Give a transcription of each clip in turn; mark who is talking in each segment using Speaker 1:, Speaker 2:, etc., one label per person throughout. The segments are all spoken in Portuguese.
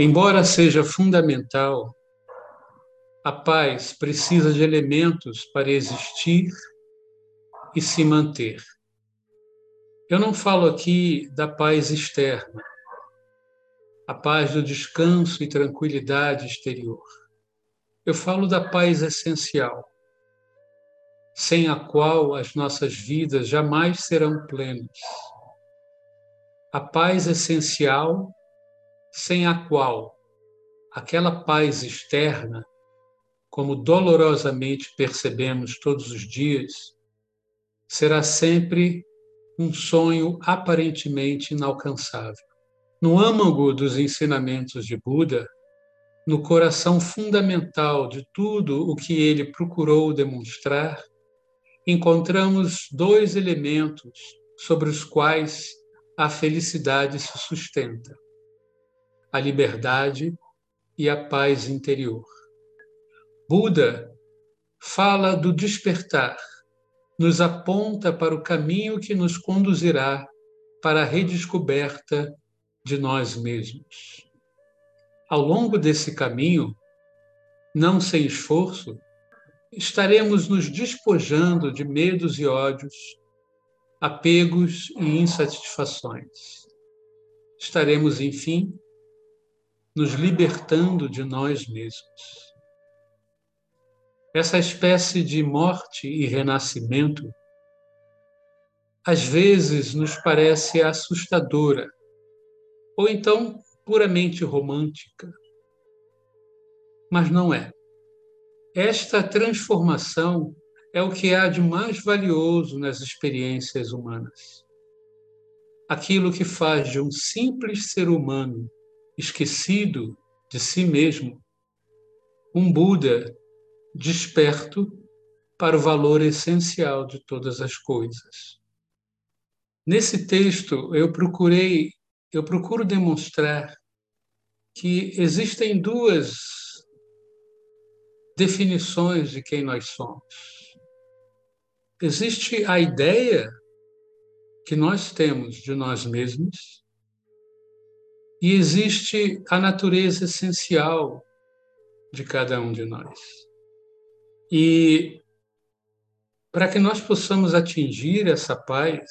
Speaker 1: Embora seja fundamental, a paz precisa de elementos para existir e se manter. Eu não falo aqui da paz externa, a paz do descanso e tranquilidade exterior. Eu falo da paz essencial, sem a qual as nossas vidas jamais serão plenas. A paz essencial, sem a qual aquela paz externa, como dolorosamente percebemos todos os dias, será sempre um sonho aparentemente inalcançável. No âmago dos ensinamentos de Buda, no coração fundamental de tudo o que ele procurou demonstrar, encontramos dois elementos sobre os quais a felicidade se sustenta: a liberdade e a paz interior. Buda fala do despertar nos aponta para o caminho que nos conduzirá para a redescoberta de nós mesmos. Ao longo desse caminho, não sem esforço, estaremos nos despojando de medos e ódios, apegos e insatisfações. Estaremos, enfim, nos libertando de nós mesmos. Essa espécie de morte e renascimento, às vezes nos parece assustadora, ou então puramente romântica. Mas não é. Esta transformação é o que há de mais valioso nas experiências humanas. Aquilo que faz de um simples ser humano esquecido de si mesmo um Buda desperto para o valor essencial de todas as coisas. Nesse texto eu procurei, eu procuro demonstrar que existem duas definições de quem nós somos. Existe a ideia que nós temos de nós mesmos e existe a natureza essencial de cada um de nós. E para que nós possamos atingir essa paz,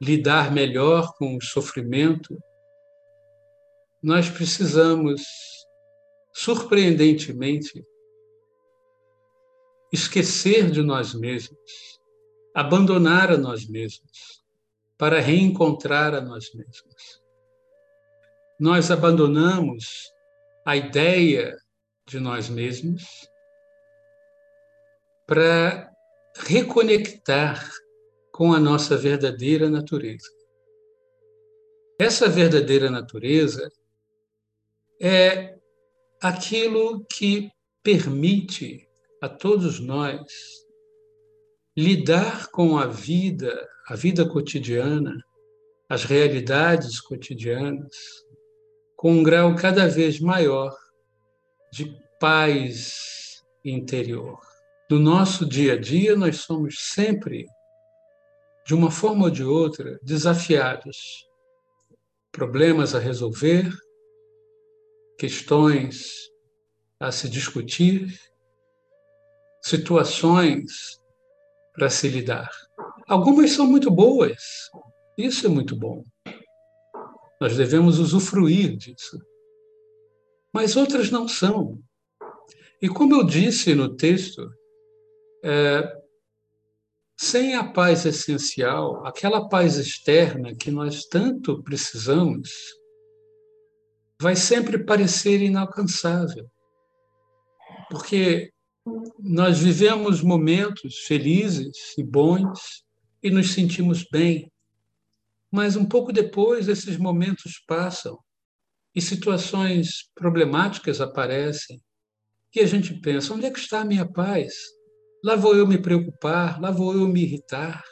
Speaker 1: lidar melhor com o sofrimento, nós precisamos, surpreendentemente, esquecer de nós mesmos, abandonar a nós mesmos, para reencontrar a nós mesmos. Nós abandonamos a ideia de nós mesmos para reconectar com a nossa verdadeira natureza. Essa verdadeira natureza é aquilo que permite a todos nós lidar com a vida, a vida cotidiana, as realidades cotidianas, com um grau cada vez maior de paz interior no nosso dia a dia, nós somos sempre, de uma forma ou de outra, desafiados. Problemas a resolver, questões a se discutir, situações para se lidar. Algumas são muito boas, isso é muito bom. Nós devemos usufruir disso. Mas outras não são. E como eu disse no texto, é, sem a paz essencial, aquela paz externa que nós tanto precisamos, vai sempre parecer inalcançável. Porque nós vivemos momentos felizes e bons e nos sentimos bem, mas um pouco depois esses momentos passam e situações problemáticas aparecem e a gente pensa: onde é que está a minha paz? Lá vou eu me preocupar, lá vou eu me irritar.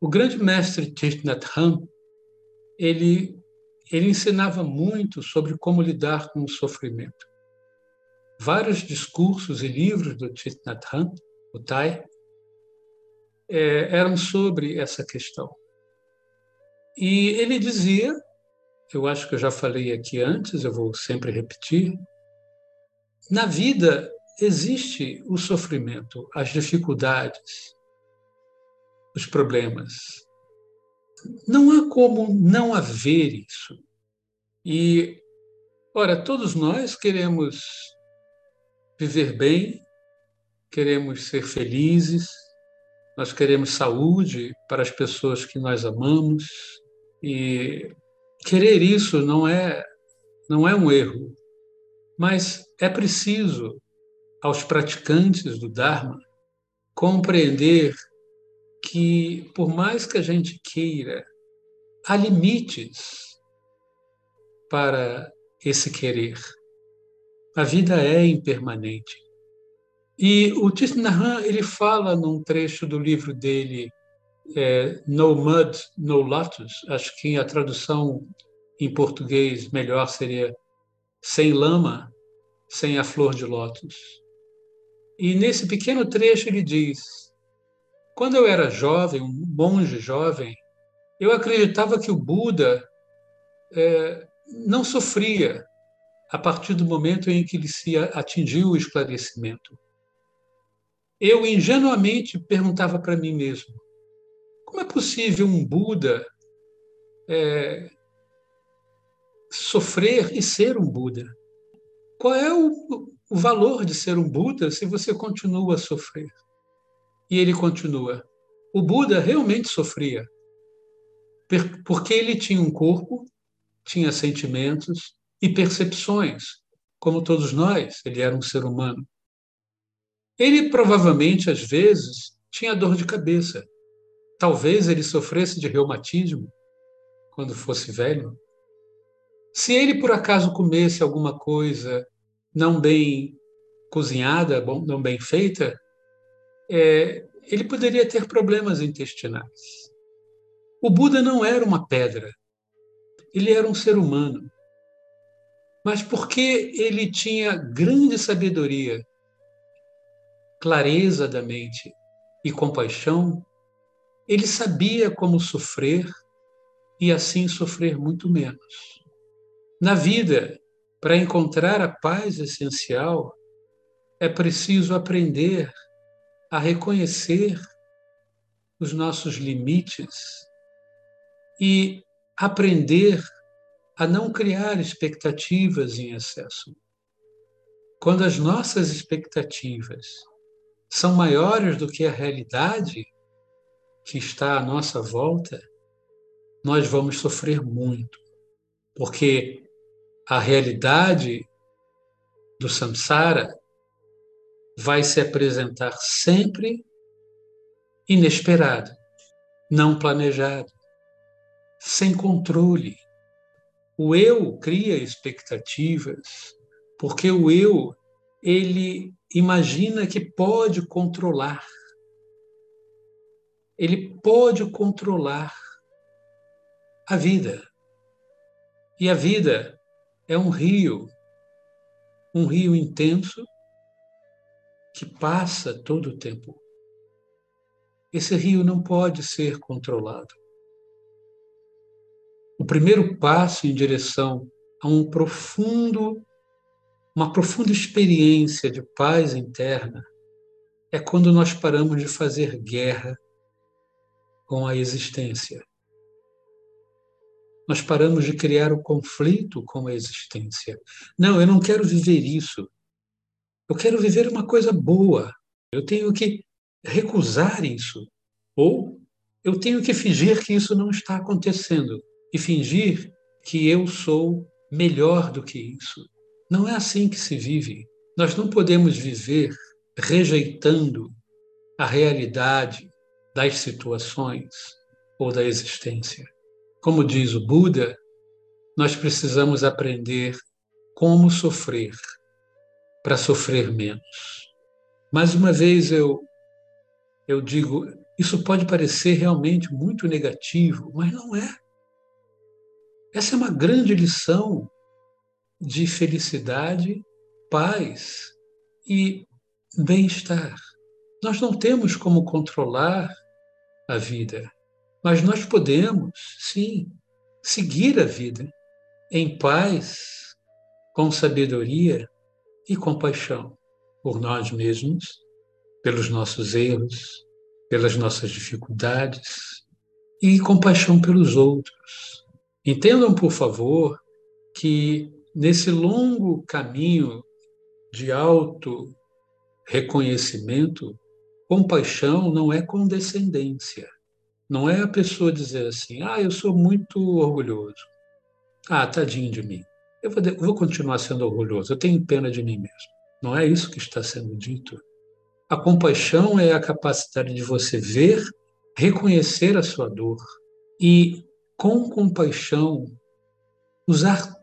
Speaker 1: O grande mestre Thich Nhat Hanh, ele, ele ensinava muito sobre como lidar com o sofrimento. Vários discursos e livros do Thich Nhat Hanh, o Thai, é, eram sobre essa questão. E ele dizia eu acho que eu já falei aqui antes, eu vou sempre repetir. Na vida existe o sofrimento, as dificuldades, os problemas. Não há como não haver isso. E, ora, todos nós queremos viver bem, queremos ser felizes, nós queremos saúde para as pessoas que nós amamos e querer isso não é não é um erro, mas é preciso aos praticantes do Dharma compreender que por mais que a gente queira, há limites para esse querer. A vida é impermanente. E o Tisnahan, ele fala num trecho do livro dele, é, No Mud, No Lotus, acho que a tradução em português melhor seria Sem lama, sem a flor de lótus. E nesse pequeno trecho ele diz: Quando eu era jovem, um monge jovem, eu acreditava que o Buda é, não sofria a partir do momento em que ele se atingiu o esclarecimento. Eu ingenuamente perguntava para mim mesmo: como é possível um Buda é, sofrer e ser um Buda? Qual é o, o valor de ser um Buda se você continua a sofrer? E ele continua: o Buda realmente sofria, porque ele tinha um corpo, tinha sentimentos, e percepções, como todos nós, ele era um ser humano. Ele provavelmente, às vezes, tinha dor de cabeça. Talvez ele sofresse de reumatismo quando fosse velho. Se ele, por acaso, comesse alguma coisa não bem cozinhada, não bem feita, é, ele poderia ter problemas intestinais. O Buda não era uma pedra, ele era um ser humano mas porque ele tinha grande sabedoria, clareza da mente e compaixão, ele sabia como sofrer e assim sofrer muito menos. Na vida, para encontrar a paz essencial, é preciso aprender a reconhecer os nossos limites e aprender a não criar expectativas em excesso. Quando as nossas expectativas são maiores do que a realidade que está à nossa volta, nós vamos sofrer muito, porque a realidade do samsara vai se apresentar sempre inesperada, não planejada, sem controle, o eu cria expectativas, porque o eu ele imagina que pode controlar. Ele pode controlar a vida. E a vida é um rio, um rio intenso que passa todo o tempo. Esse rio não pode ser controlado. O primeiro passo em direção a um profundo, uma profunda experiência de paz interna é quando nós paramos de fazer guerra com a existência. Nós paramos de criar o conflito com a existência. Não, eu não quero viver isso. Eu quero viver uma coisa boa. Eu tenho que recusar isso. Ou eu tenho que fingir que isso não está acontecendo e fingir que eu sou melhor do que isso. Não é assim que se vive. Nós não podemos viver rejeitando a realidade das situações ou da existência. Como diz o Buda, nós precisamos aprender como sofrer para sofrer menos. Mais uma vez eu eu digo, isso pode parecer realmente muito negativo, mas não é. Essa é uma grande lição de felicidade, paz e bem-estar. Nós não temos como controlar a vida, mas nós podemos, sim, seguir a vida em paz, com sabedoria e compaixão por nós mesmos, pelos nossos erros, pelas nossas dificuldades e compaixão pelos outros. Entendam, por favor, que nesse longo caminho de auto reconhecimento, compaixão não é condescendência. Não é a pessoa dizer assim, ah, eu sou muito orgulhoso. Ah, tadinho de mim. Eu vou, vou continuar sendo orgulhoso, eu tenho pena de mim mesmo. Não é isso que está sendo dito. A compaixão é a capacidade de você ver, reconhecer a sua dor e, com compaixão, usar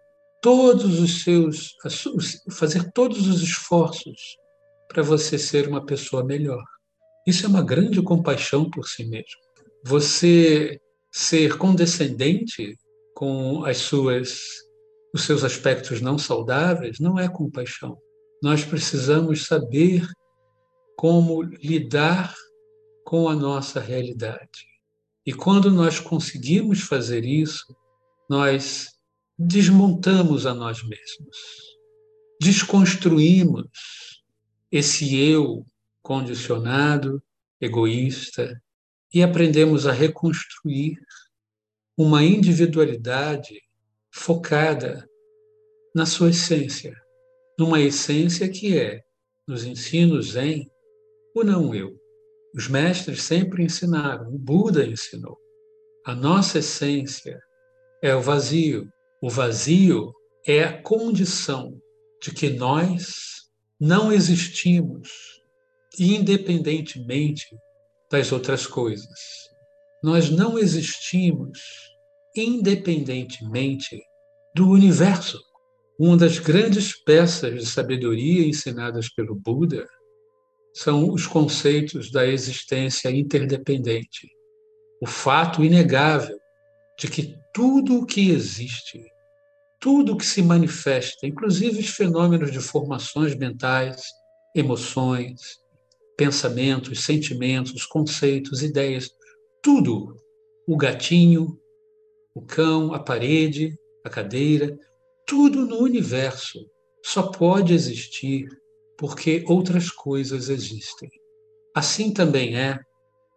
Speaker 1: todos os seus, fazer todos os esforços para você ser uma pessoa melhor. Isso é uma grande compaixão por si mesmo. Você ser condescendente com as suas os seus aspectos não saudáveis não é compaixão. Nós precisamos saber como lidar com a nossa realidade. E quando nós conseguimos fazer isso, nós desmontamos a nós mesmos, desconstruímos esse eu condicionado, egoísta, e aprendemos a reconstruir uma individualidade focada na sua essência, numa essência que é, nos ensinos em o não eu. Os mestres sempre ensinaram, o Buda ensinou. A nossa essência é o vazio. O vazio é a condição de que nós não existimos independentemente das outras coisas. Nós não existimos independentemente do universo. Uma das grandes peças de sabedoria ensinadas pelo Buda são os conceitos da existência interdependente. O fato inegável de que tudo o que existe, tudo o que se manifesta, inclusive os fenômenos de formações mentais, emoções, pensamentos, sentimentos, conceitos, ideias, tudo, o gatinho, o cão, a parede, a cadeira, tudo no universo só pode existir porque outras coisas existem. Assim também é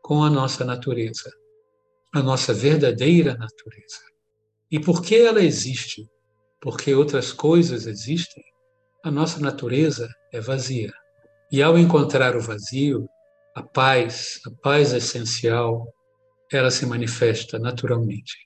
Speaker 1: com a nossa natureza, a nossa verdadeira natureza. E por que ela existe? Porque outras coisas existem, a nossa natureza é vazia. E ao encontrar o vazio, a paz, a paz essencial, ela se manifesta naturalmente.